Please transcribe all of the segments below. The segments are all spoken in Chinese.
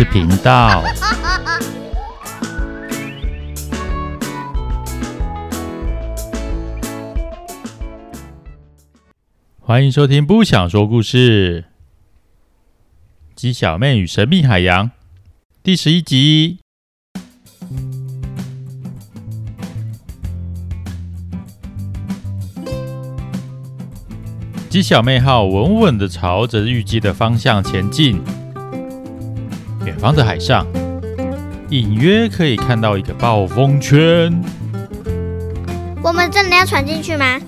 事频道。欢迎收听《不想说故事》，鸡小妹与神秘海洋第十一集。鸡小妹号稳稳地朝着预计的方向前进。远方的海上，隐约可以看到一个暴风圈。我们真的要闯进去吗？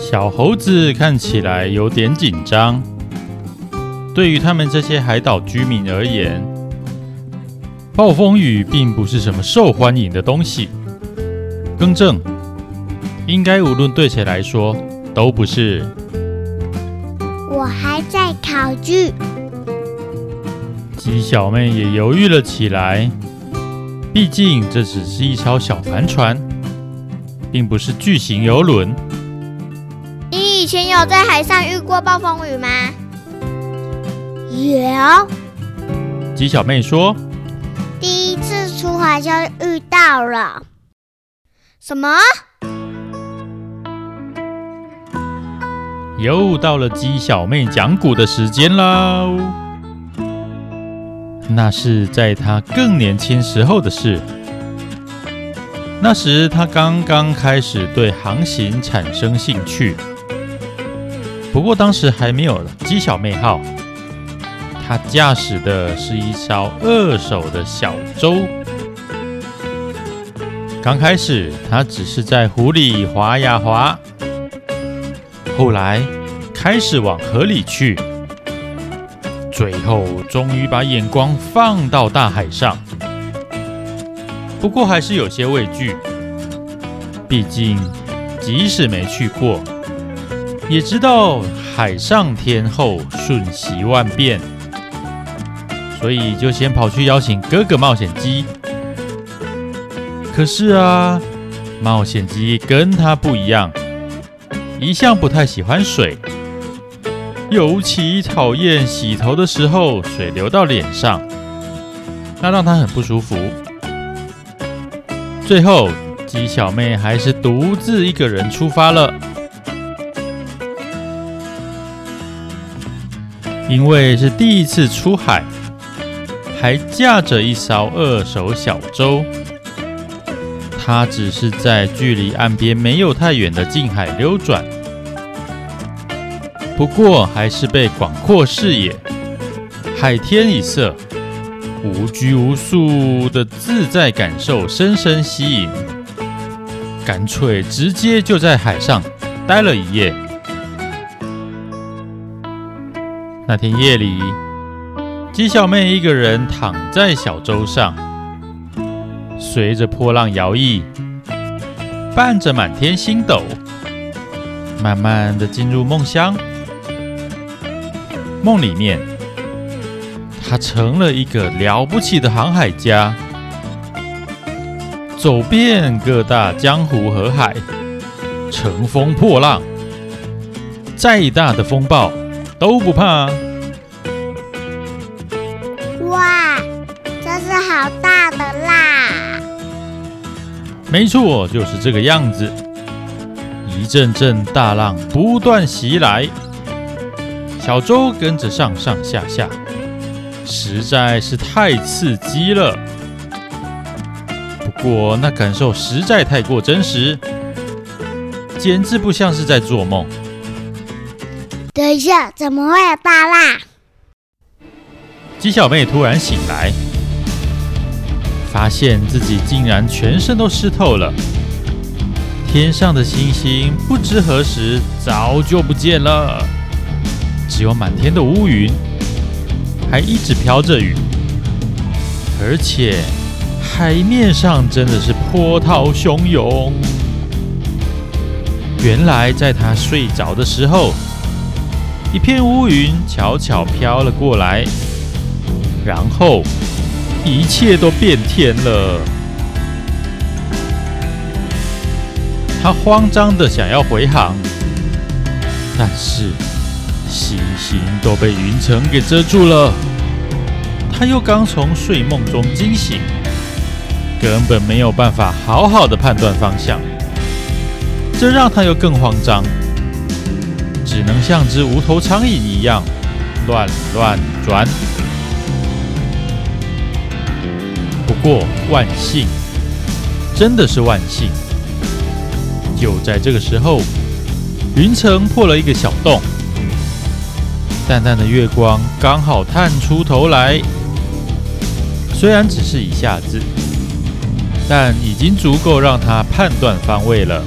小猴子看起来有点紧张。对于他们这些海岛居民而言，暴风雨并不是什么受欢迎的东西。更正，应该无论对谁来说都不是。我还在考据。鸡小妹也犹豫了起来，毕竟这只是一艘小帆船，并不是巨型游轮。你以前有在海上遇过暴风雨吗？有。鸡小妹说：“第一次出海就遇到了。”什么？又到了鸡小妹讲古的时间喽。那是在他更年轻时候的事。那时他刚刚开始对航行产生兴趣。不过当时还没有鸡小妹号，他驾驶的是一艘二手的小舟。刚开始他只是在湖里划呀划，后来开始往河里去，最后终于把眼光放到大海上。不过还是有些畏惧，毕竟即使没去过。也知道海上天后瞬息万变，所以就先跑去邀请哥哥冒险鸡。可是啊，冒险鸡跟他不一样，一向不太喜欢水，尤其讨厌洗头的时候水流到脸上，那让他很不舒服。最后，鸡小妹还是独自一个人出发了。因为是第一次出海，还驾着一艘二手小舟，他只是在距离岸边没有太远的近海溜转，不过还是被广阔视野、海天一色、无拘无束的自在感受深深吸引，干脆直接就在海上待了一夜。那天夜里，鸡小妹一个人躺在小舟上，随着波浪摇曳，伴着满天星斗，慢慢的进入梦乡。梦里面，他成了一个了不起的航海家，走遍各大江湖河海，乘风破浪，再大的风暴。都不怕。哇，这是好大的浪！没错，就是这个样子。一阵阵大浪不断袭来，小周跟着上上下下，实在是太刺激了。不过那感受实在太过真实，简直不像是在做梦。等一下，怎么会有大浪？鸡小妹突然醒来，发现自己竟然全身都湿透了。天上的星星不知何时早就不见了，只有满天的乌云，还一直飘着雨，而且海面上真的是波涛汹涌。原来在他睡着的时候。一片乌云悄悄飘了过来，然后一切都变天了。他慌张的想要回航，但是星星都被云层给遮住了，他又刚从睡梦中惊醒，根本没有办法好好的判断方向，这让他又更慌张，只能像只无头苍蝇一样乱乱转。不过万幸，真的是万幸，就在这个时候，云层破了一个小洞。淡淡的月光刚好探出头来，虽然只是一下子，但已经足够让他判断方位了。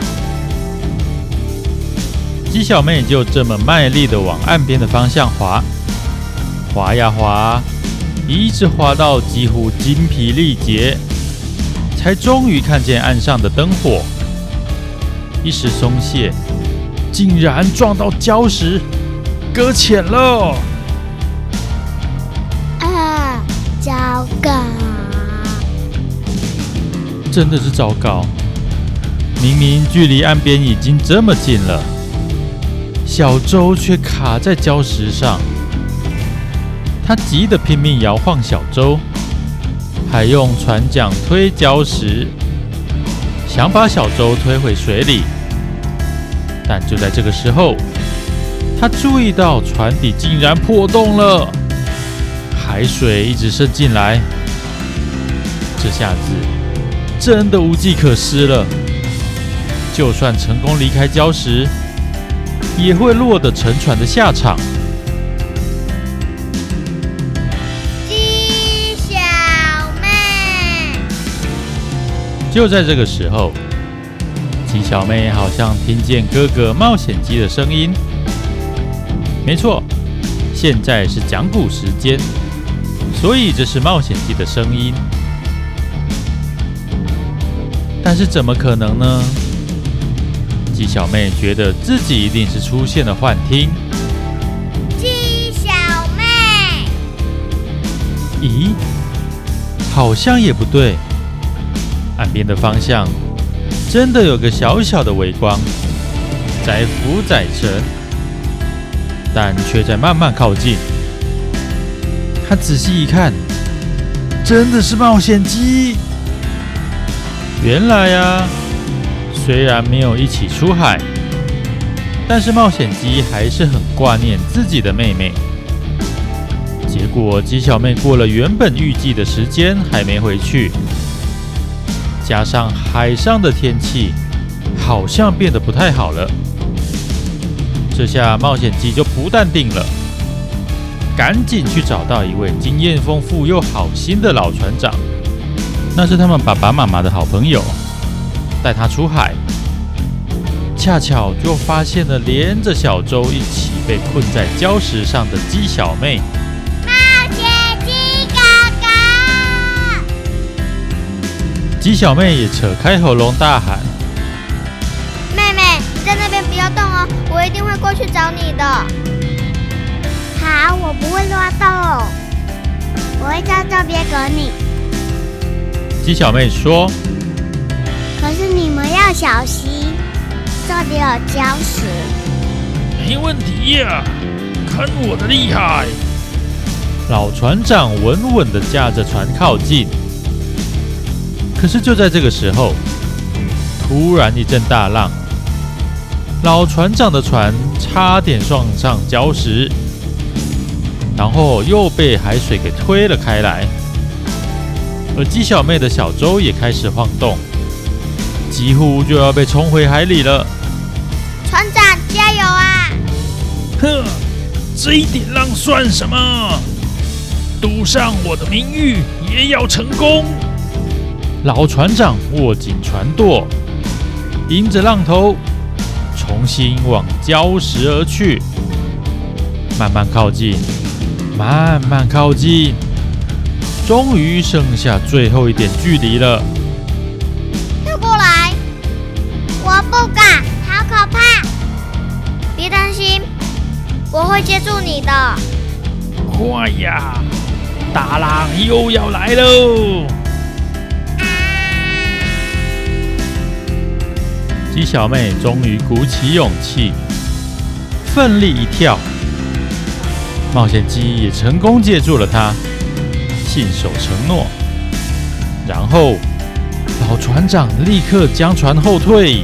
鸡小妹就这么卖力的往岸边的方向滑，滑呀滑，一直滑到几乎筋疲力竭，才终于看见岸上的灯火。一时松懈，竟然撞到礁石。搁浅了！啊，糟糕！真的是糟糕！明明距离岸边已经这么近了，小舟却卡在礁石上。他急得拼命摇晃小舟，还用船桨推礁石，想把小舟推回水里。但就在这个时候，他注意到船底竟然破洞了，海水一直渗进来，这下子真的无计可施了。就算成功离开礁石，也会落得沉船的下场。鸡小妹，就在这个时候，鸡小妹好像听见哥哥冒险鸡的声音。没错，现在是讲古时间，所以这是冒险记的声音。但是怎么可能呢？鸡小妹觉得自己一定是出现了幻听。鸡小妹，咦，好像也不对。岸边的方向真的有个小小的微光，载浮载沉。但却在慢慢靠近。他仔细一看，真的是冒险鸡。原来呀，虽然没有一起出海，但是冒险鸡还是很挂念自己的妹妹。结果鸡小妹过了原本预计的时间还没回去，加上海上的天气好像变得不太好了。这下冒险鸡就不淡定了，赶紧去找到一位经验丰富又好心的老船长，那是他们爸爸妈妈的好朋友，带他出海。恰巧就发现了连着小舟一起被困在礁石上的鸡小妹。冒险鸡哥哥！鸡小妹也扯开喉咙大喊。一定会过去找你的。好，我不会乱动，我会在这边等你。鸡小妹说：“可是你们要小心，这里有礁石。”没问题呀，看我的厉害！老船长稳稳的驾着船靠近。可是就在这个时候，突然一阵大浪。老船长的船差点撞上礁石，然后又被海水给推了开来，而鸡小妹的小舟也开始晃动，几乎就要被冲回海里了。船长，加油啊！哼，这一点浪算什么？赌上我的名誉也要成功！老船长握紧船舵，迎着浪头。重新往礁石而去，慢慢靠近，慢慢靠近，终于剩下最后一点距离了。跳过来！我不敢，好可怕！别担心，我会接住你的。快呀！大浪又要来喽！鸡小妹终于鼓起勇气，奋力一跳，冒险鸡也成功接住了她，信守承诺。然后，老船长立刻将船后退。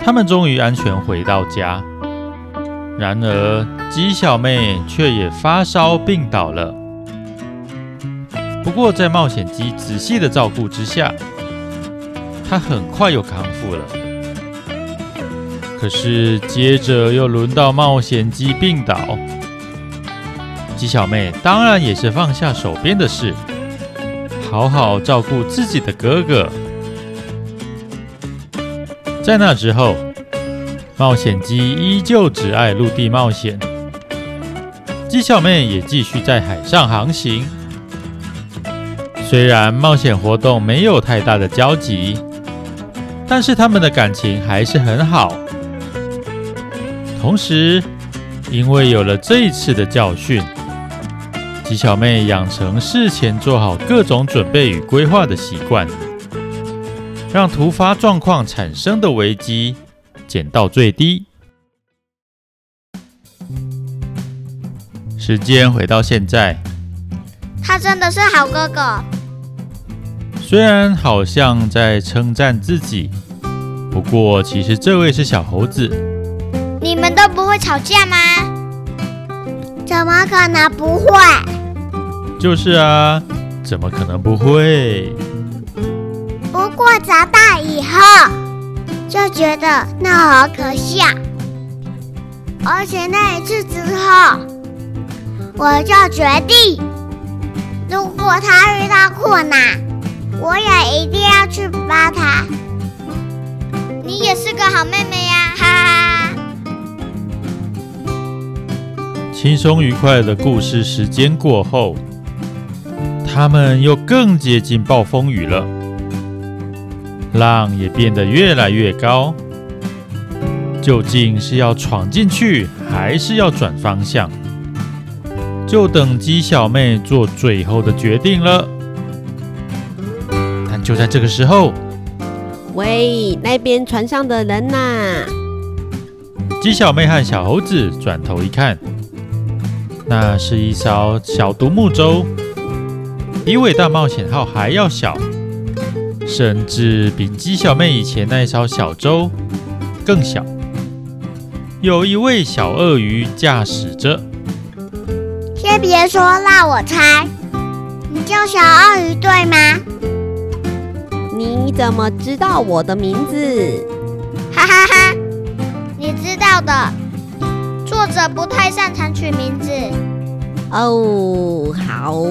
他们终于安全回到家。然而，鸡小妹却也发烧病倒了。不过，在冒险鸡仔细的照顾之下，她很快又康复了。可是，接着又轮到冒险鸡病倒。鸡小妹当然也是放下手边的事，好好照顾自己的哥哥。在那之后，冒险鸡依旧只爱陆地冒险，鸡小妹也继续在海上航行。虽然冒险活动没有太大的交集，但是他们的感情还是很好。同时，因为有了这一次的教训，吉小妹养成事前做好各种准备与规划的习惯，让突发状况产生的危机减到最低。时间回到现在，他真的是好哥哥。虽然好像在称赞自己，不过其实这位是小猴子。你们都不会吵架吗？怎么可能不会？就是啊，怎么可能不会？不过长大以后就觉得那好可笑，而且那一次之后，我就决定，如果他遇到困难，我也一定要去帮他。你也是个好妹妹呀，哈哈哈！轻松愉快的故事时间过后。他们又更接近暴风雨了，浪也变得越来越高。究竟是要闯进去，还是要转方向？就等鸡小妹做最后的决定了。但就在这个时候，喂，那边船上的人呐！鸡小妹和小猴子转头一看，那是一艘小独木舟。比伟大冒险号还要小，甚至比鸡小妹以前那一艘小舟更小。有一位小鳄鱼驾驶着。先别说，让我猜，你叫小鳄鱼对吗？你怎么知道我的名字？哈哈哈，你知道的，作者不太擅长取名字。哦，好。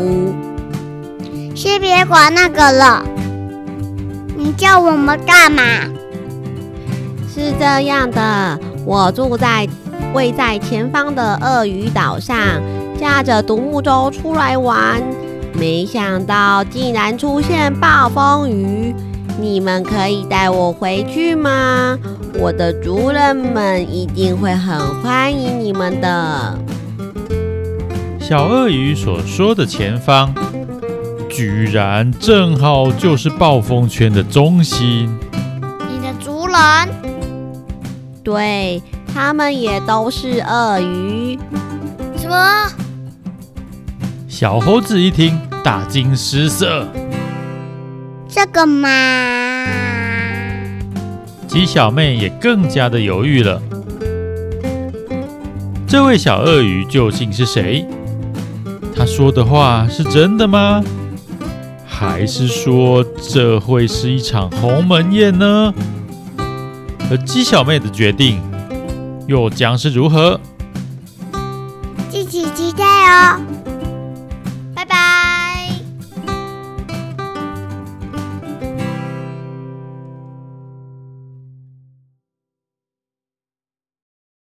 先别管那个了，你叫我们干嘛？是这样的，我住在位在前方的鳄鱼岛上，驾着独木舟出来玩，没想到竟然出现暴风雨。你们可以带我回去吗？我的族人们一定会很欢迎你们的。小鳄鱼所说的前方。居然正好就是暴风圈的中心。你的族人？对，他们也都是鳄鱼。什么？小猴子一听，大惊失色。这个嘛？鸡小妹也更加的犹豫了。这位小鳄鱼究竟是谁？他说的话是真的吗？还是说这会是一场鸿门宴呢？而鸡小妹的决定又将是如何？敬请期待哦！